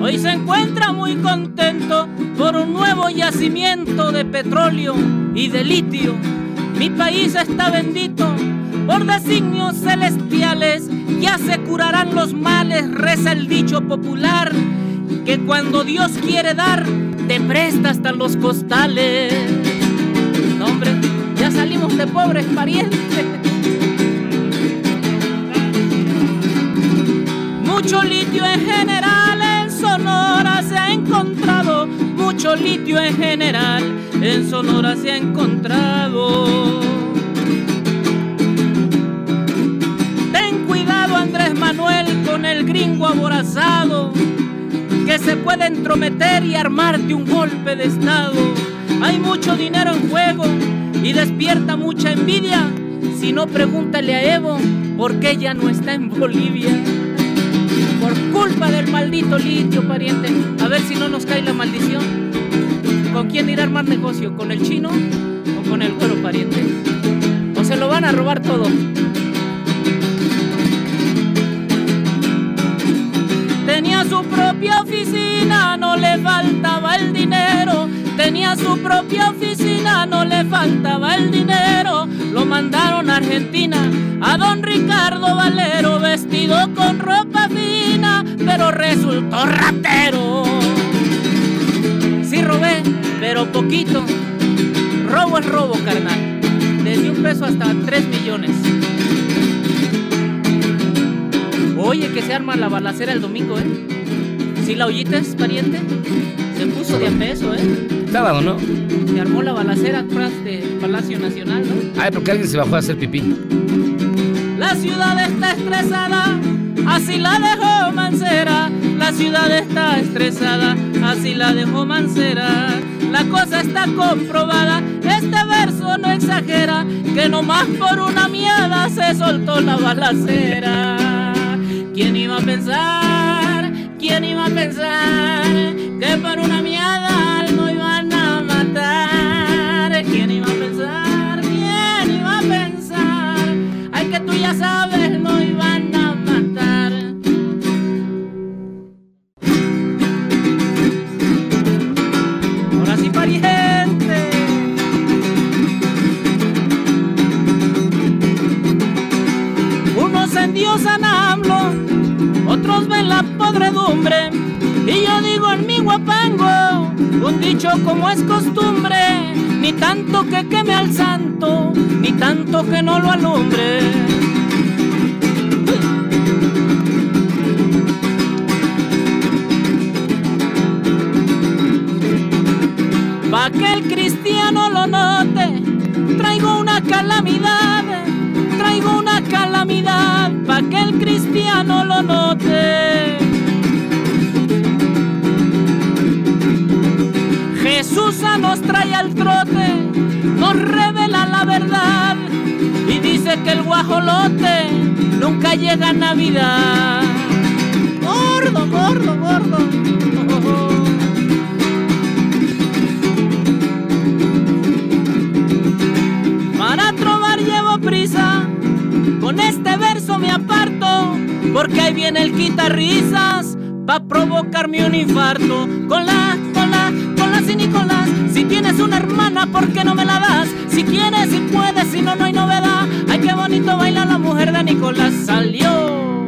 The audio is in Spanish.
hoy se encuentra muy contento por un nuevo yacimiento de petróleo y de litio. Mi país está bendito por designios celestiales, ya se curarán los males, reza el dicho popular, que cuando Dios quiere dar, te presta hasta los costales. Hombre, ya salimos de pobres parientes. Mucho litio en general en Sonora se ha encontrado, mucho litio en general en Sonora se ha encontrado. Ten cuidado Andrés Manuel con el gringo aborazado, que se puede entrometer y armarte un golpe de estado. Hay mucho dinero en juego y despierta mucha envidia. Si no, pregúntale a Evo por qué ya no está en Bolivia culpa del maldito litio, pariente. A ver si no nos cae la maldición. ¿Con quién irá a armar negocio? ¿Con el chino o con el cuero, pariente? O se lo van a robar todo. Tenía su propia oficina, no le faltaba el dinero. Tenía su propia oficina, no le faltaba el dinero. Lo mandaron a Argentina, a don Ricardo Valero, vestido con ropa fina, pero resultó ratero. Sí robé, pero poquito. Robo es robo, carnal. Desde un peso hasta tres millones. Oye, que se arma la balacera el domingo, ¿eh? ¿Sí la oyites, pariente? Se puso de a peso, ¿eh? Sábado, ¿no? Se armó la balacera atrás del Palacio Nacional, ¿no? Ay, porque alguien se bajó a hacer pipí. La ciudad está estresada, así la dejó La ciudad está estresada, así la dejó Mancera. La cosa está comprobada, este verso no exagera, que nomás por una mierda se soltó la balacera. ¿Quién iba a pensar? ¿Quién iba a pensar que por una mierda endiosan a otros ven la podredumbre. Y yo digo en mi guapango, un dicho como es costumbre, ni tanto que queme al santo, ni tanto que no lo alumbre. Pa' que el cristiano lo note, traigo una calamidad, traigo una cristiano lo note. Jesús nos trae al trote, nos revela la verdad y dice que el guajolote nunca llega a Navidad. Gordo, gordo, gordo. Porque ahí viene el quitarrisas, pa' provocarme un infarto. Con la, con la, con la sin Nicolás, si tienes una hermana, ¿por qué no me la das? Si quieres, si puedes, si no, no hay novedad. Ay, qué bonito baila la mujer de Nicolás, salió.